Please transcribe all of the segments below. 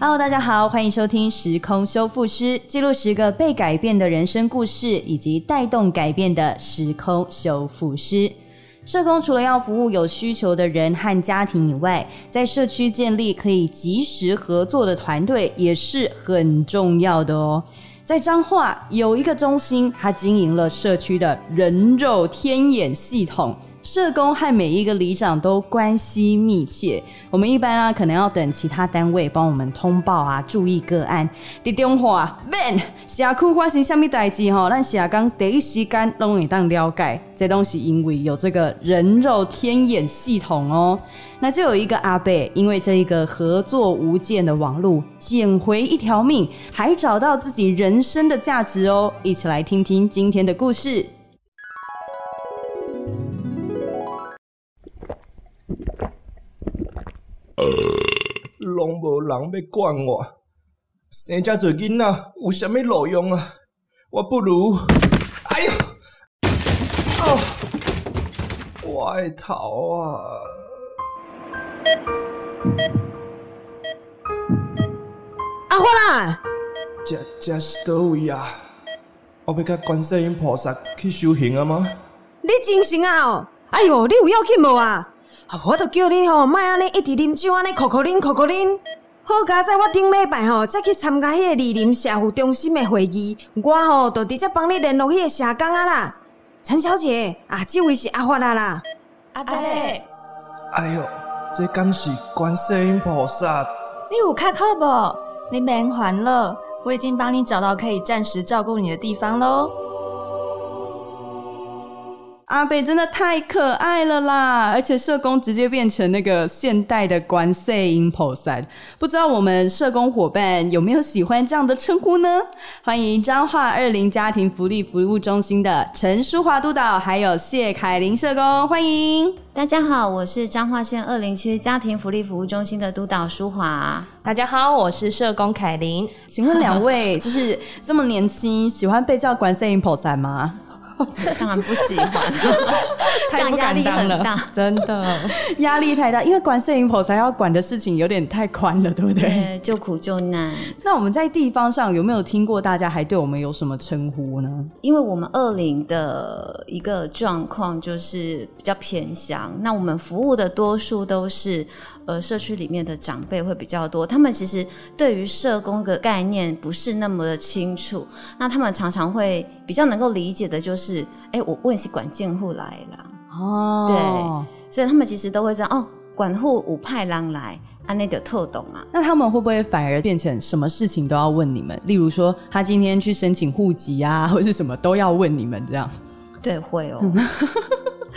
Hello，大家好，欢迎收听《时空修复师》，记录十个被改变的人生故事，以及带动改变的时空修复师。社工除了要服务有需求的人和家庭以外，在社区建立可以及时合作的团队也是很重要的哦。在彰化有一个中心，它经营了社区的人肉天眼系统。社工和每一个里长都关系密切。我们一般啊，可能要等其他单位帮我们通报啊，注意个案。的电话，Ben，社区发生什么代志吼？咱社工第一时间拢会当了解。这东西因为有这个人肉天眼系统哦。那就有一个阿贝，因为这一个合作无间的网络，捡回一条命，还找到自己人生的价值哦。一起来听听今天的故事。人要管我，生遮侪囡仔有啥物路用啊？我不如，哎呦，哦，我爱逃啊！阿花啦，这这是倒位啊？我要甲观世音菩萨去修行啊吗？你精神啊？哎呦，你有要紧无啊？我都叫你吼，莫安尼一直啉酒，安尼口口啉，口口啉。好佳在我顶礼拜吼，才去参加迄个李林社福中心的会议，我吼就直接帮你联络迄个社工啊啦。陈小姐啊，这位是阿发啦啦。阿伯，哎呦，这敢是观世音菩萨？你有看课不？你免还了，我已经帮你找到可以暂时照顾你的地方喽。阿北真的太可爱了啦！而且社工直接变成那个现代的观世音菩萨，不知道我们社工伙伴有没有喜欢这样的称呼呢？欢迎彰化二零家庭福利服务中心的陈淑华督导，还有谢凯琳社工，欢迎大家好，我是彰化县二林区家庭福利服务中心的督导淑华。大家好，我是社工凯琳。请问两位就是这么年轻，喜欢被叫观世音菩萨吗？当然不喜欢，太压力很大，真的 压力太大，因为管摄影婆才要管的事情有点太宽了，对不对？就苦就难。那我们在地方上有没有听过大家还对我们有什么称呼呢？因为我们二零的一个状况就是比较偏乡，那我们服务的多数都是。呃，社区里面的长辈会比较多，他们其实对于社工的概念不是那么的清楚。那他们常常会比较能够理解的，就是哎，我问是管建户来了哦，对，所以他们其实都会知道哦，管户五派郎来，安内的特懂啊。那他们会不会反而变成什么事情都要问你们？例如说，他今天去申请户籍啊，或者是什么都要问你们这样？对，会哦。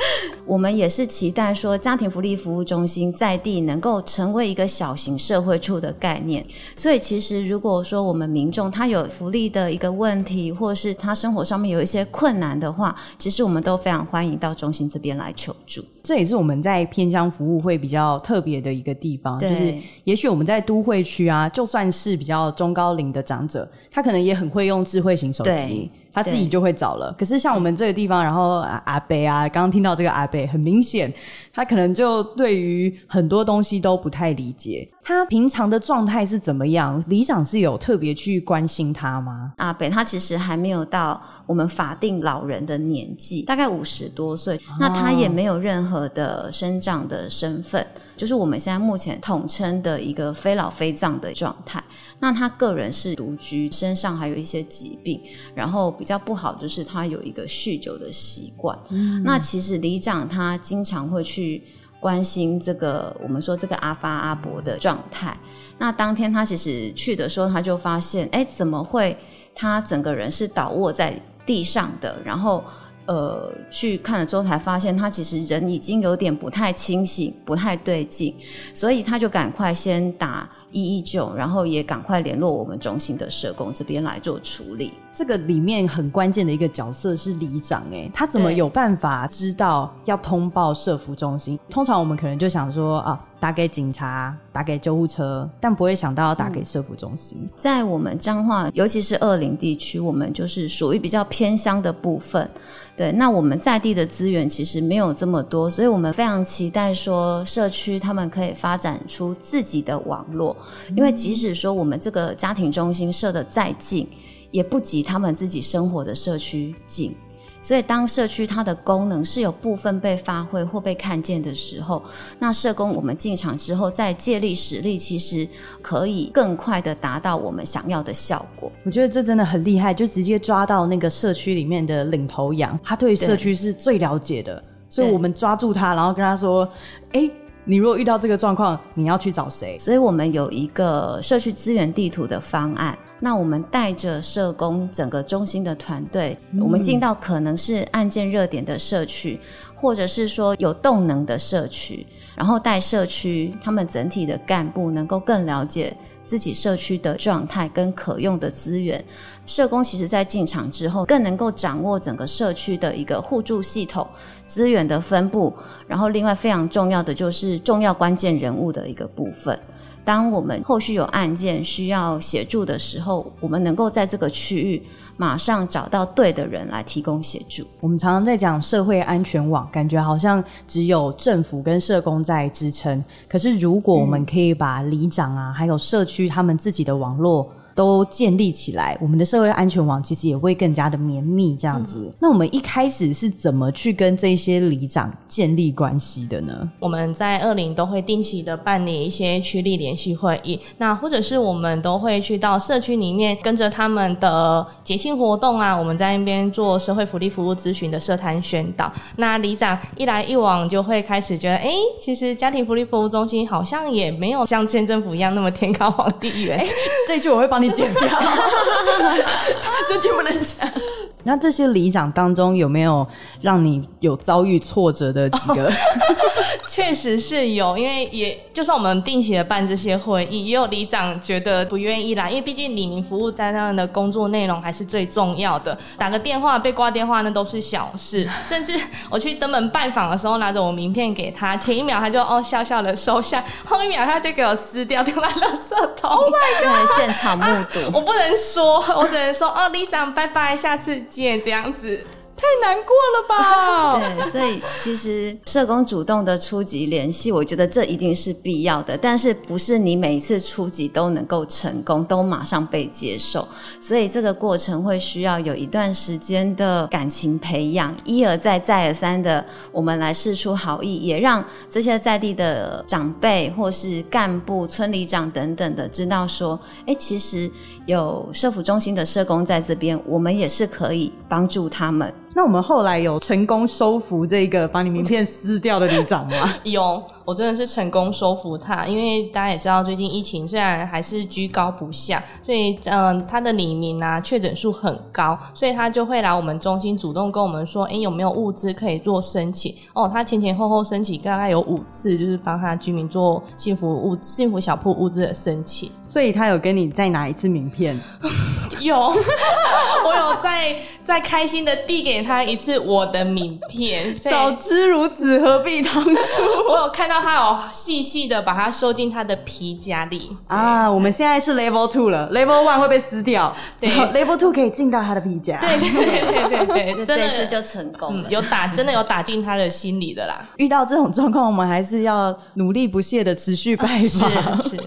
我们也是期待说，家庭福利服务中心在地能够成为一个小型社会处的概念。所以，其实如果说我们民众他有福利的一个问题，或是他生活上面有一些困难的话，其实我们都非常欢迎到中心这边来求助。这也是我们在偏乡服务会比较特别的一个地方，就是也许我们在都会区啊，就算是比较中高龄的长者，他可能也很会用智慧型手机。他自己就会找了，可是像我们这个地方，然后阿北啊，刚刚听到这个阿北，很明显，他可能就对于很多东西都不太理解。他平常的状态是怎么样？里长是有特别去关心他吗？阿北他其实还没有到我们法定老人的年纪，大概五十多岁，那他也没有任何的生长的身份，就是我们现在目前统称的一个非老非葬的状态。那他个人是独居，身上还有一些疾病，然后比较不好就是他有一个酗酒的习惯。那其实里长他经常会去关心这个我们说这个阿发阿伯的状态。那当天他其实去的时候，他就发现，哎，怎么会他整个人是倒卧在地上的？然后呃去看了之后，才发现他其实人已经有点不太清醒，不太对劲，所以他就赶快先打。一一九，然后也赶快联络我们中心的社工这边来做处理。这个里面很关键的一个角色是里长，哎，他怎么有办法知道要通报社服中心？通常我们可能就想说啊，打给警察、打给救护车，但不会想到要打给社福中心。在我们彰化，尤其是二林地区，我们就是属于比较偏乡的部分。对，那我们在地的资源其实没有这么多，所以我们非常期待说社区他们可以发展出自己的网络，因为即使说我们这个家庭中心设的再近，也不及他们自己生活的社区近。所以，当社区它的功能是有部分被发挥或被看见的时候，那社工我们进场之后再借力使力，其实可以更快的达到我们想要的效果。我觉得这真的很厉害，就直接抓到那个社区里面的领头羊，他对社区是最了解的，所以我们抓住他，然后跟他说：“哎，你如果遇到这个状况，你要去找谁？”所以我们有一个社区资源地图的方案。那我们带着社工整个中心的团队，我们进到可能是案件热点的社区，或者是说有动能的社区，然后带社区他们整体的干部能够更了解自己社区的状态跟可用的资源。社工其实在进场之后，更能够掌握整个社区的一个互助系统、资源的分布，然后另外非常重要的就是重要关键人物的一个部分。当我们后续有案件需要协助的时候，我们能够在这个区域马上找到对的人来提供协助。我们常常在讲社会安全网，感觉好像只有政府跟社工在支撑。可是如果我们可以把里长啊，还有社区他们自己的网络。都建立起来，我们的社会安全网其实也会更加的绵密。这样子，那我们一开始是怎么去跟这些里长建立关系的呢？我们在二零都会定期的办理一些区里联系会议，那或者是我们都会去到社区里面，跟着他们的节庆活动啊，我们在那边做社会福利服务咨询的社团宣导。那里长一来一往，就会开始觉得，哎，其实家庭福利服务中心好像也没有像县政府一样那么天高皇帝远。这句我会帮。你剪掉，这句不能讲。那这些里长当中有没有让你有遭遇挫折的几个？确实是有，因为也就算我们定期的办这些会议，也有里长觉得不愿意来，因为毕竟李宁服务在他们的工作内容还是最重要的。打个电话被挂电话那都是小事，甚至我去登门拜访的时候，拿着我名片给他，前一秒他就哦笑笑的收下，后一秒他就给我撕掉丢在垃圾桶。Oh my god！现场目睹，我不能说，我只能说哦，里长拜拜，下次。见这样子。太难过了吧？对，所以其实社工主动的初级联系，我觉得这一定是必要的。但是不是你每一次初级都能够成功，都马上被接受？所以这个过程会需要有一段时间的感情培养，一而再再而三的我们来试出好意，也让这些在地的长辈或是干部、村里长等等的知道说，哎，其实有社服中心的社工在这边，我们也是可以帮助他们。那我们后来有成功收服这个把你名片撕掉的里长吗？有，我真的是成功收服他，因为大家也知道，最近疫情虽然还是居高不下，所以嗯，他的李明啊确诊数很高，所以他就会来我们中心主动跟我们说，哎，有没有物资可以做申请？哦，他前前后后申请大概有五次，就是帮他居民做幸福物、幸福小铺物资的申请。所以他有跟你再拿一次名片？有，我有再再开心的递给。他一次我的名片，早知如此何必当初？我有看到他有细细的把它收进他的皮夹里啊。我们现在是 level two 了，level one 会被撕掉，对，level two 可以进到他的皮夹，对对对对对对，真的就成功了，有打真的有打进他的心里的啦。遇到这种状况，我们还是要努力不懈的持续拜访。是，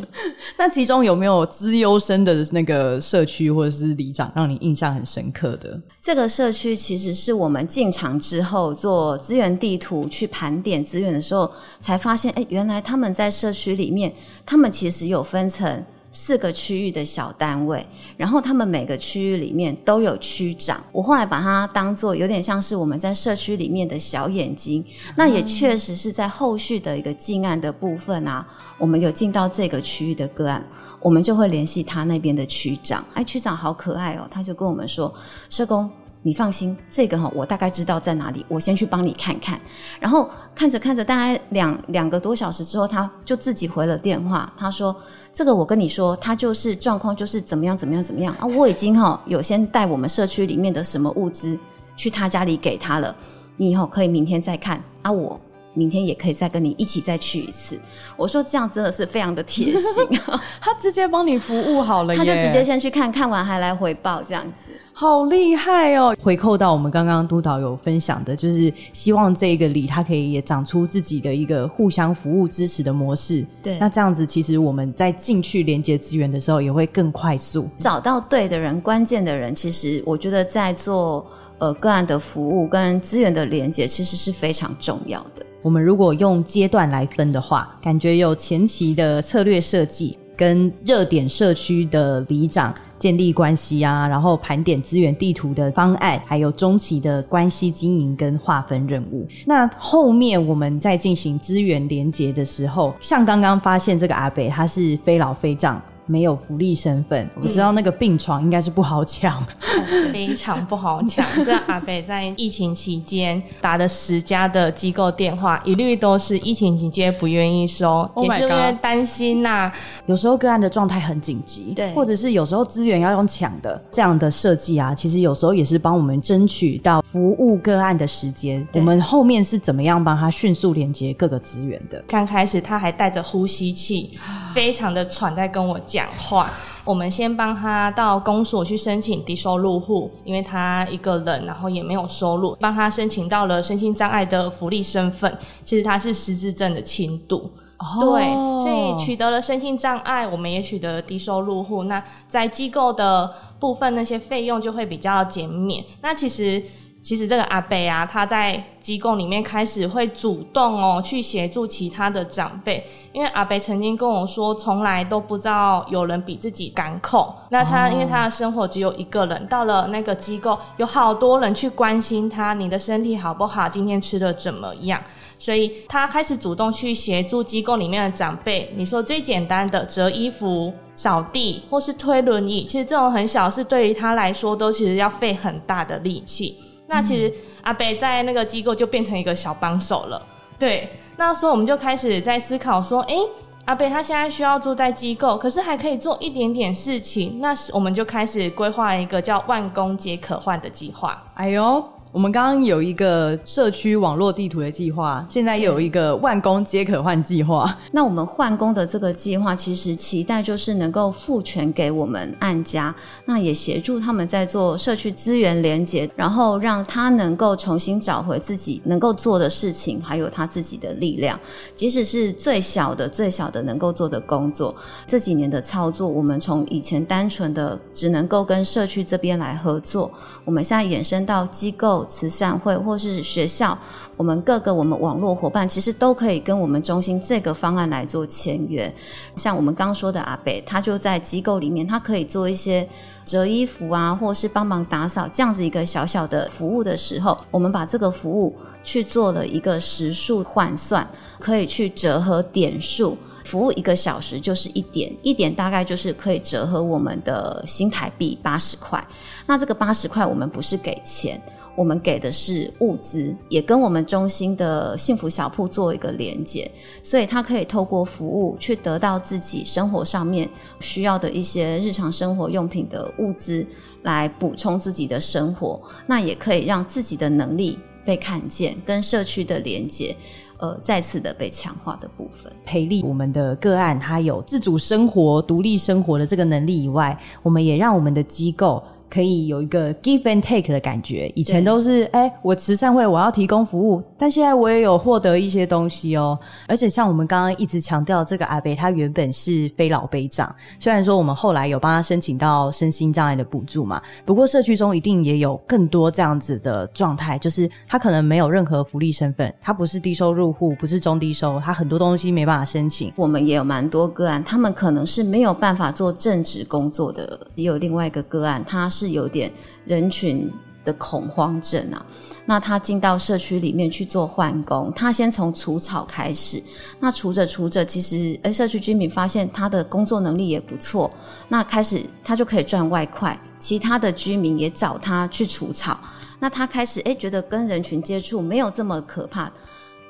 那其中有没有资优生的那个社区或者是里长让你印象很深刻的？这个社区其实是我们进场之后做资源地图去盘点资源的时候，才发现，哎，原来他们在社区里面，他们其实有分层四个区域的小单位，然后他们每个区域里面都有区长。我后来把它当做有点像是我们在社区里面的小眼睛。那也确实是在后续的一个进案的部分啊，我们有进到这个区域的个案。我们就会联系他那边的区长，哎，区长好可爱哦，他就跟我们说：“社工，你放心，这个哈，我大概知道在哪里，我先去帮你看看。”然后看着看着，大概两两个多小时之后，他就自己回了电话，他说：“这个我跟你说，他就是状况就是怎么样怎么样怎么样啊，我已经哈有先带我们社区里面的什么物资去他家里给他了，你以后可以明天再看啊，我明天也可以再跟你一起再去一次。我说这样真的是非常的贴心，他直接帮你服务好了，他就直接先去看看完还来回报这样子。好厉害哦！回扣到我们刚刚督导有分享的，就是希望这个里它可以也长出自己的一个互相服务支持的模式。对那这样子其实我们在进去连接资源的时候也会更快速。找到对的人、关键的人，其实我觉得在做呃个案的服务跟资源的连接，其实是非常重要的。我们如果用阶段来分的话，感觉有前期的策略设计，跟热点社区的里长建立关系啊，然后盘点资源地图的方案，还有中期的关系经营跟划分任务。那后面我们在进行资源连接的时候，像刚刚发现这个阿北他是非老非长。没有福利身份，我知道那个病床应该是不好抢。非常不好抢。这阿北在疫情期间打的十家的机构电话，一律都是疫情期间不愿意收 Oh 也是因为担心呐、有时候个案的状态很紧急，对或者是有时候资源要用抢的这样的设计啊，其实有时候也是帮我们争取到服务个案的时间。我们后面是怎么样帮他迅速连接各个资源的？刚开始他还带着呼吸器，非常的喘，在跟我讲话。我们先帮他到公所去申请低收入户，因为他一个人，然后也没有收入，帮他申请到了身心障碍的福利身份。其实他是失智症的轻度。对，所以取得了身心障碍，我们也取得了低收入户。那在机构的部分，那些费用就会比较减免。那其实。其实这个阿北啊，他在机构里面开始会主动哦去协助其他的长辈，因为阿北曾经跟我说，从来都不知道有人比自己敢口。那他、因为他的生活只有一个人，到了那个机构，有好多人去关心他，你的身体好不好，今天吃的怎么样？所以他开始主动去协助机构里面的长辈。你说最简单的折衣服、扫地或是推轮椅，其实这种很小事，对于他来说都其实要费很大的力气。那其实阿北在那个机构就变成一个小帮手了。对，那时候我们就开始在思考说，诶，阿北他现在需要住在机构，可是还可以做一点点事情，那我们就开始规划一个叫“万工皆可换”的计划。哎呦，我们刚刚有一个社区网络地图的计划，现在又有一个万工皆可换计划。那我们换工的这个计划，其实期待就是能够赋权给我们案家，那也协助他们在做社区资源连接，然后让他能够重新找回自己能够做的事情，还有他自己的力量。即使是最小的、最小的能够做的工作，这几年的操作，我们从以前单纯的只能够跟社区这边来合作，我们现在衍生到机构、慈善会或是学校，我们各个我们网络伙伴其实都可以跟我们中心这个方案来做签约。像我们刚说的阿北，他就在机构里面，他可以做一些折衣服啊，或是帮忙打扫这样子一个小小的服务的时候，我们把这个服务去做了一个时数换算，可以去折合点数。服务一个小时就是一点，一点大概就是可以折合我们的新台币八十块。那这个八十块我们不是给钱，我们给的是物资，也跟我们中心的幸福小铺做一个连接，所以他可以透过服务去得到自己生活上面需要的一些日常生活用品的物资，来补充自己的生活。那也可以让自己的能力被看见，跟社区的连接。呃，再次的被强化的部分，培力我们的个案，他有自主生活、独立生活的这个能力以外，我们也让我们的机构可以有一个 give and take 的感觉。以前都是哎、我慈善会我要提供服务，但现在我也有获得一些东西哦。而且像我们刚刚一直强调，这个阿北他原本是非老非长，虽然说我们后来有帮他申请到身心障碍的补助嘛，不过社区中一定也有更多这样子的状态，就是他可能没有任何福利身份，他不是低收入户，不是中低收，他很多东西没办法申请。我们也有蛮多个案，他们可能是没有办法做正职工作的，也有另外一个个案，他是有点人群的恐慌症啊。那他进到社区里面去做换工，他先从除草开始，那除着除着，其实诶，社区居民发现他的工作能力也不错，那开始他就可以赚外快，其他的居民也找他去除草，那他开始诶觉得跟人群接触没有这么可怕，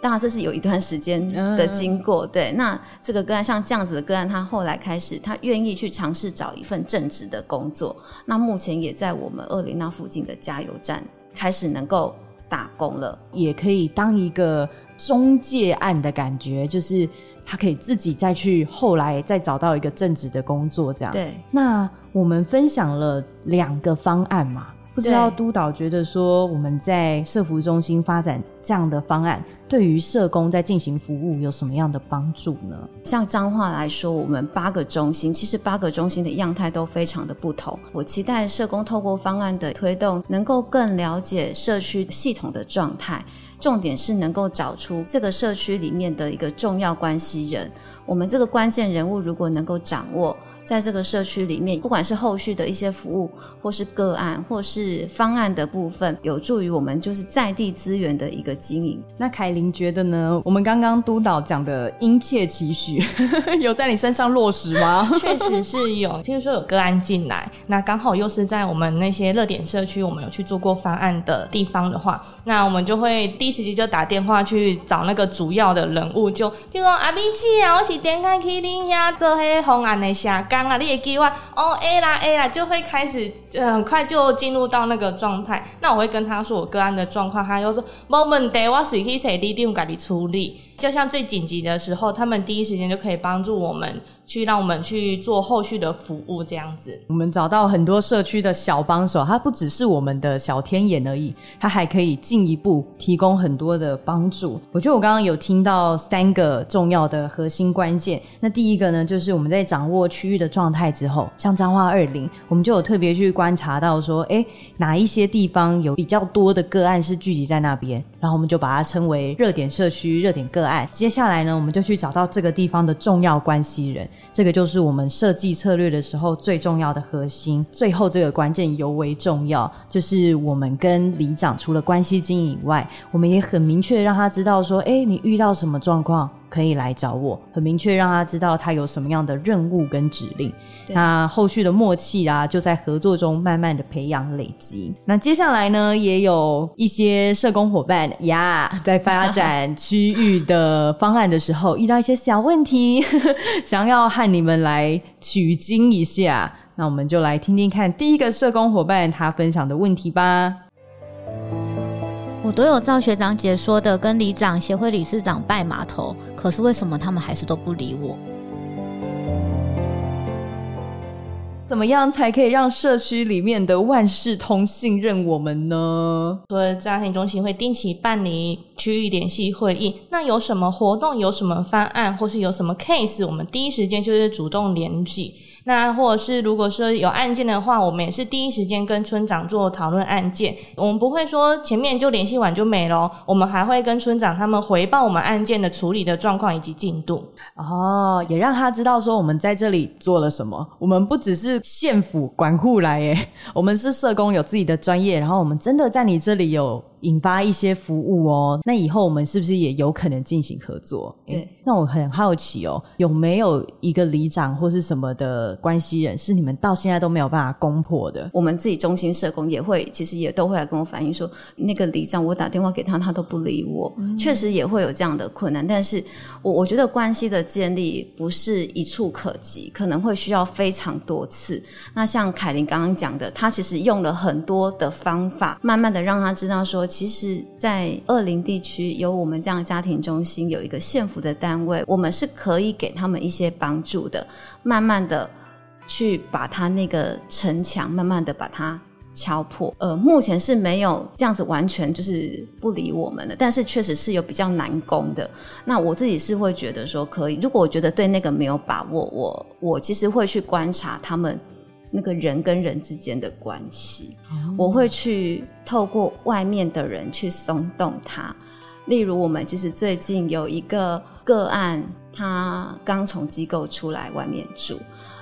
当然，这是有一段时间的经过。对，那这个个案像这样子的个案，他后来开始，他愿意去尝试找一份正职的工作。那目前也在我们二林那附近的加油站开始能够打工了。也可以当一个中介案的感觉，就是他可以自己再去后来再找到一个正职的工作，这样。对，那我们分享了两个方案嘛，不知道督导觉得说我们在社服中心发展这样的方案，对于社工在进行服务有什么样的帮助呢？像彰化来说，我们八个中心，其实八个中心的样态都非常的不同。我期待社工透过方案的推动，能够更了解社区系统的状态。重点是能够找出这个社区里面的一个重要关系人，我们这个关键人物如果能够掌握，在这个社区里面，不管是后续的一些服务，或是个案，或是方案的部分，有助于我们就是在地资源的一个经营。那凯琳觉得呢？我们刚刚督导讲的殷切期许，有在你身上落实吗？确实是有，譬如说有个案进来，那刚好又是在我们那些热点社区，我们有去做过方案的地方的话，那我们就会第一时间就打电话去找那个主要的人物，就譬如说阿碧姐啊，我是点开去恁遐做迄方案的社工啊，你会记我哦 A 啦 A 啦，就会开始很快就进入到那个状态。那我会跟他说我个案的状况，他又说没问题，我随去找你定家己处理。就像最紧急的时候，他们第一时间就可以帮助我们去让我们去做后续的服务，这样子。我们找到很多社区的小帮手，他不只是我们的小天眼而已，他还可以进一步提供很多的帮助。我觉得我刚刚有听到三个重要的核心关键。那第一个呢，就是我们在掌握区域的状态之后，像彰化二零，我们就有特别去观察到说，哎，哪一些地方有比较多的个案是聚集在那边，然后我们就把它称为热点社区、热点个接下来呢，我们就去找到这个地方的重要关系人，这个就是我们设计策略的时候最重要的核心。最后这个关键尤为重要，就是我们跟里长除了关系经营以外，我们也很明确让他知道说，哎，你遇到什么状况可以来找我，很明确让他知道他有什么样的任务跟指令。那后续的默契啊，就在合作中慢慢的培养累积。那接下来呢，也有一些社工伙伴呀，在发展区域的方案的时候，遇到一些小问题，想要和你们来取经一下。那我们就来听听看第一个社工伙伴他分享的问题吧。我都有照学长解说的，跟里长、协会理事长拜码头，可是为什么他们还是都不理我？怎么样才可以让社区里面的万事通信任我们呢？所以家庭中心会定期办理区域联系会议，那有什么活动、有什么方案，或是有什么 case，我们第一时间就是主动联系。那或者是如果说有案件的话，我们也是第一时间跟村长做讨论案件。我们不会说前面就联系完就没了，我们还会跟村长他们回报我们案件的处理的状况以及进度。哦，也让他知道说我们在这里做了什么。我们不只是县府管护来耶，我们是社工，有自己的专业，然后我们真的在你这里有引发一些服务哦。那以后我们是不是也有可能进行合作？对那我很好奇哦，有没有一个里长或是什么的关系人，是你们到现在都没有办法攻破的？我们自己中心社工也会，其实也都会来跟我反映说，那个里长我打电话给他，他都不理我，确、实也会有这样的困难。但是我我觉得关系的建立不是一触可及，可能会需要非常多次。那像凯琳刚刚讲的，他其实用了很多的方法，慢慢的让他知道说，其实，在二林地区有我们这样家庭中心，有一个县府的单位，我们是可以给他们一些帮助的，慢慢的。去把他那个城墙慢慢的把它敲破。呃，目前是没有这样子完全就是不理我们的，但是确实是有比较难攻的。那我自己是会觉得说可以，如果我觉得对那个没有把握，我我其实会去观察他们那个人跟人之间的关系，我会去透过外面的人去松动他。例如，我们其实最近有一个个案，他刚从机构出来外面住，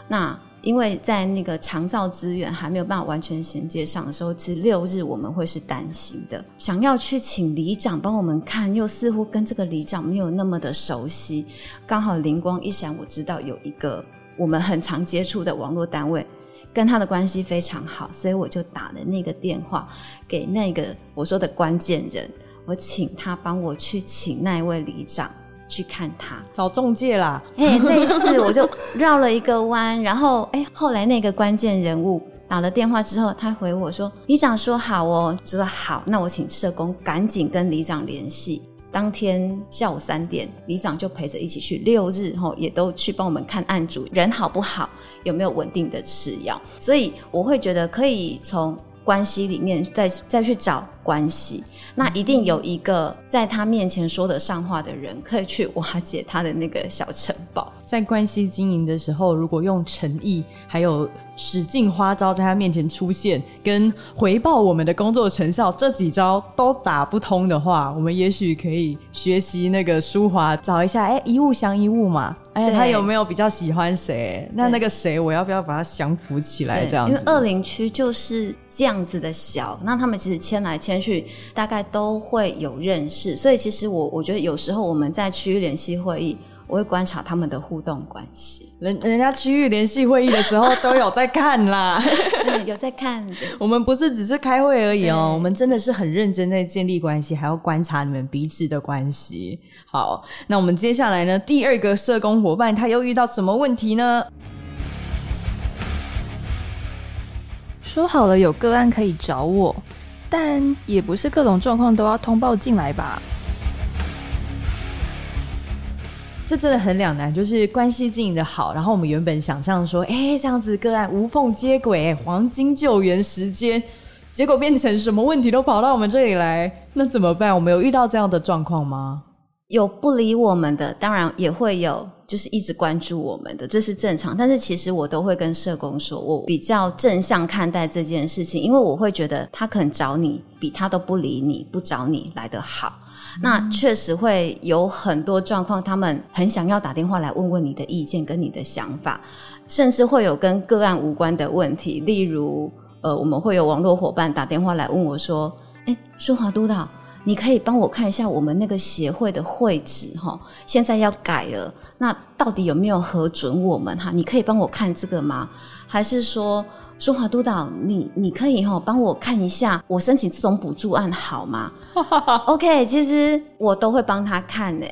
那因为在那个长照资源还没有办法完全衔接上的时候，其实六日我们会是担心的，想要去请里长帮我们看，又似乎跟这个里长没有那么的熟悉。刚好灵光一闪，我知道有一个我们很常接触的网络单位，跟他的关系非常好，所以我就打了那个电话给那个我说的关键人，我请他帮我去请那一位里长去看他。找中介啦，哎，类似我就绕了一个弯，然后哎，后来那个关键人物打了电话之后，他回我说：“里长说好哦。”就说好，那我请社工赶紧跟里长联系。当天下午三点，里长就陪着一起去，六日吼也都去帮我们看案主人好不好，有没有稳定的吃药。所以我会觉得可以从关系里面再再去找关系，那一定有一个在他面前说得上话的人，可以去瓦解他的那个小城堡。在关系经营的时候，如果用诚意，还有使劲花招在他面前出现，跟回报我们的工作成效这几招都打不通的话，我们也许可以学习那个舒华，找一下，哎，一物降一物嘛。哎，对他有没有比较喜欢谁？那那个谁，我要不要把他降服起来？这样子，因为二林区就是这样子的小，那他们其实迁来迁去，大概都会有认识，所以其实我我觉得有时候我们在区域联系会议，我会观察他们的互动关系。人人家区域联系会议的时候都有在看啦。对，有在看。我们不是只是开会而已哦，对我们真的是很认真在建立关系，还要观察你们彼此的关系。好，那我们接下来呢，第二个社工伙伴他又遇到什么问题呢？说好了有个案可以找我，但也不是各种状况都要通报进来吧？这真的很两难，就是关系经营的好，然后我们原本想象说，哎、这样子个案无缝接轨，黄金救援时间，结果变成什么问题都跑到我们这里来，那怎么办？我们有遇到这样的状况吗？有不理我们的，当然也会有，就是一直关注我们的，这是正常。但是其实我都会跟社工说，我比较正向看待这件事情，因为我会觉得他可能找你，比他都不理你、不找你来得好。那确实会有很多状况，他们很想要打电话来问问你的意见跟你的想法，甚至会有跟个案无关的问题，例如，呃，我们会有网络伙伴打电话来问我说：“哎，舒华督导，你可以帮我看一下我们那个协会的会址哈，现在要改了，那到底有没有核准我们哈？你可以帮我看这个吗？还是说？”舒华督导，你你可以哈帮我看一下，我申请这种补助案好吗 OK，其实我都会帮他看呢、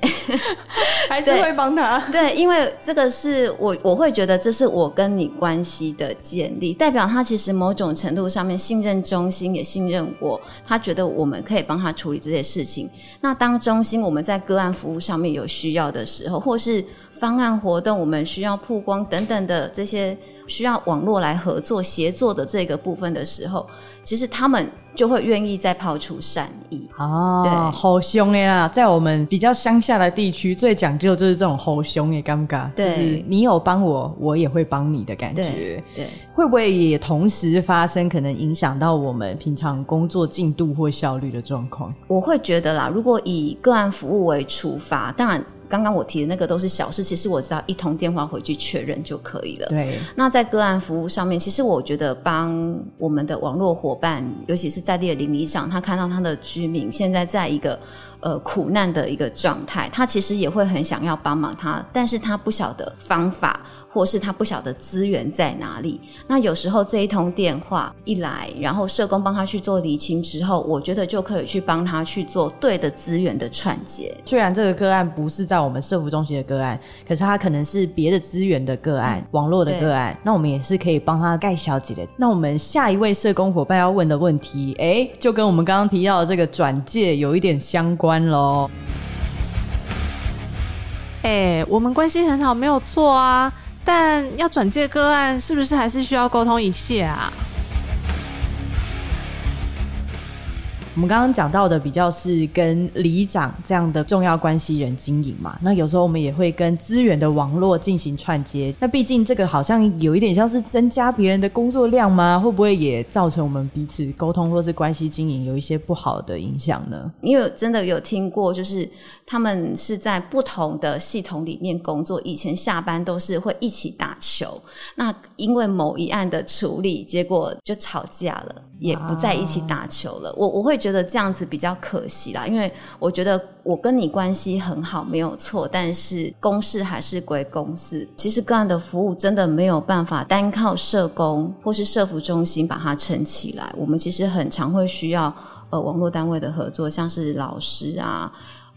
还是会帮他？对，因为这个是我我会觉得这是我跟你关系的建立，代表他其实某种程度上面信任中心，也信任我，他觉得我们可以帮他处理这些事情。那当中心我们在个案服务上面有需要的时候，或是方案活动我们需要曝光等等的这些需要网络来合作协作的这个部分的时候，其实他们就会愿意再抛出善意。哦，对好凶哎啦！在我们比较乡下的地区，最讲究就是这种好凶哎尴尬，对就是你有帮我，我也会帮你的感觉对。对。会不会也同时发生，可能影响到我们平常工作进度或效率的状况？我会觉得啦，如果以个案服务为出发，当然刚刚我提的那个都是小事，其实我只要一通电话回去确认就可以了。对，那在个案服务上面，其实我觉得帮我们的网络伙伴，尤其是在地的邻里长，他看到他的居民现在在一个呃苦难的一个状态，他其实也会很想要帮忙他，但是他不晓得方法。或是他不晓得资源在哪里，那有时候这一通电话一来，然后社工帮他去做厘清之后，我觉得就可以去帮他去做对的资源的串接。虽然这个个案不是在我们社服中心的个案，可是他可能是别的资源的个案、网络的个案，那我们也是可以帮他盖小姐的。那我们下一位社工伙伴要问的问题，哎，就跟我们刚刚提到的这个转介有一点相关关喽。哎、我们关系很好，没有错啊。但要转介个案，是不是还是需要沟通一下啊？我们刚刚讲到的比较是跟里长这样的重要关系人经营嘛，那有时候我们也会跟资源的网络进行串接。那毕竟这个好像有一点像是增加别人的工作量吗？会不会也造成我们彼此沟通或是关系经营有一些不好的影响呢？因为真的有听过，就是他们是在不同的系统里面工作，以前下班都是会一起打球。那因为某一案的处理，结果就吵架了，也不在一起打球了。我我会觉得这样子比较可惜啦，因为我觉得我跟你关系很好，没有错，但是公事还是归公事。其实个案的服务真的没有办法单靠社工或是社服中心把它撑起来，我们其实很常会需要。呃，网络单位的合作，像是老师啊，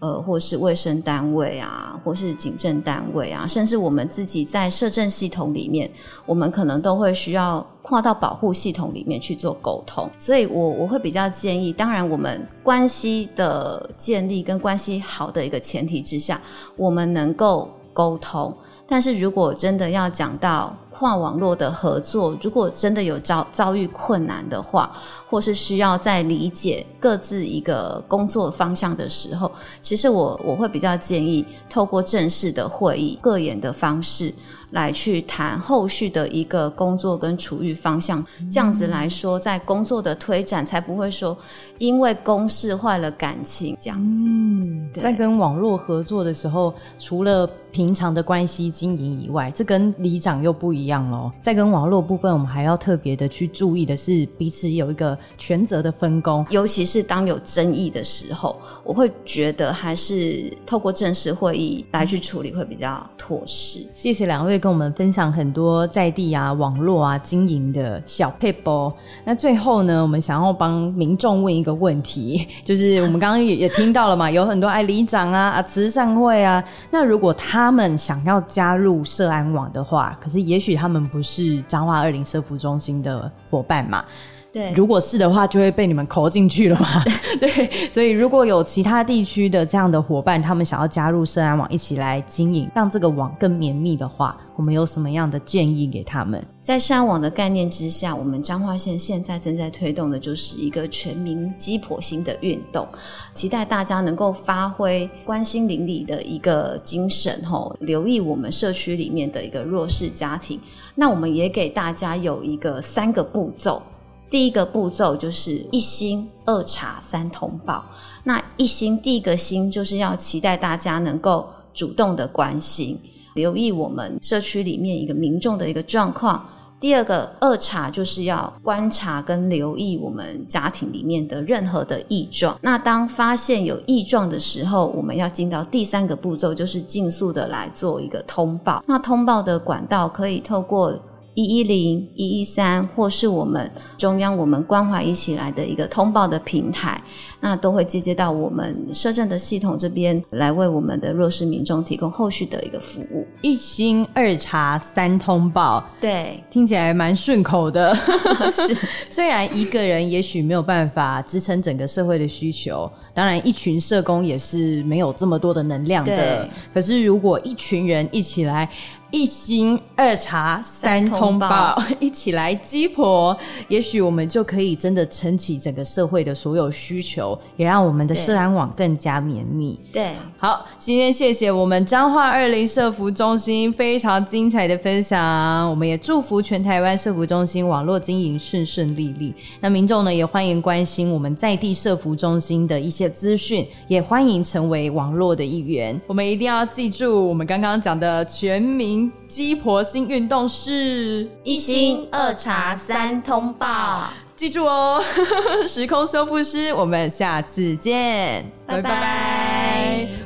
呃，或是卫生单位啊，或是警政单位啊，甚至我们自己在社政系统里面，我们可能都会需要跨到保护系统里面去做沟通。所以我我会比较建议，当然我们关系的建立跟关系好的一个前提之下，我们能够沟通。但是如果真的要讲到跨网络的合作，如果真的有遭遭遇困难的话，或是需要在理解各自一个工作方向的时候，其实我我会比较建议透过正式的会议、各演的方式来去谈后续的一个工作跟处遇方向。这样子来说，在工作的推展才不会说因为公事坏了感情这样子。嗯，在跟网络合作的时候，除了平常的关系经营以外，这跟里长又不一样喽。在跟网络部分，我们还要特别的去注意的是，彼此有一个权责的分工。尤其是当有争议的时候，我会觉得还是透过正式会议来去处理会比较妥适。谢谢两位跟我们分享很多在地啊、网络啊经营的小配包。那最后呢，我们想要帮民众问一个问题，就是我们刚刚也也听到了嘛，有很多爱里长啊、啊慈善会啊，那如果他们想要加入社安网的话，可是也许他们不是彰化二零社服中心的伙伴嘛，对如果是的话，就会被你们扣进去了嘛。对，所以如果有其他地区的这样的伙伴，他们想要加入社安网一起来经营，让这个网更绵密的话，我们有什么样的建议给他们？在山网的概念之下，我们彰化县现在正在推动的就是一个全民鸡婆型的运动，期待大家能够发挥关心邻里的一个精神，吼，留意我们社区里面的一个弱势家庭。那我们也给大家有一个三个步骤，第一个步骤就是一心、二查、三通报。那一心第一个心就是要期待大家能够主动的关心。留意我们社区里面一个民众的一个状况。第二个二查就是要观察跟留意我们家庭里面的任何的异状。那当发现有异状的时候，我们要进到第三个步骤，就是尽速的来做一个通报。那通报的管道可以透过一一零、一一三，或是我们中央我们关怀一起来的一个通报的平台，那都会接接到我们社政的系统这边来为我们的弱势民众提供后续的一个服务。一心二查三通报，对，听起来蛮顺口的。是，虽然一个人也许没有办法支撑整个社会的需求，当然一群社工也是没有这么多的能量的。可是如果一群人一起来。一心二查三通报，一起来鸡婆，也许我们就可以真的撑起整个社会的所有需求，也让我们的对社安网更加绵密。对，好，今天谢谢我们彰化二零社服中心非常精彩的分享，我们也祝福全台湾社服中心网络经营顺顺利利。那民众呢也欢迎关心我们在地社服中心的一些资讯，也欢迎成为网络的一员。我们一定要记住我们刚刚讲的全民鸡婆新运动是一心二查三通报，记住哦。时空修复师我们下次见。拜拜。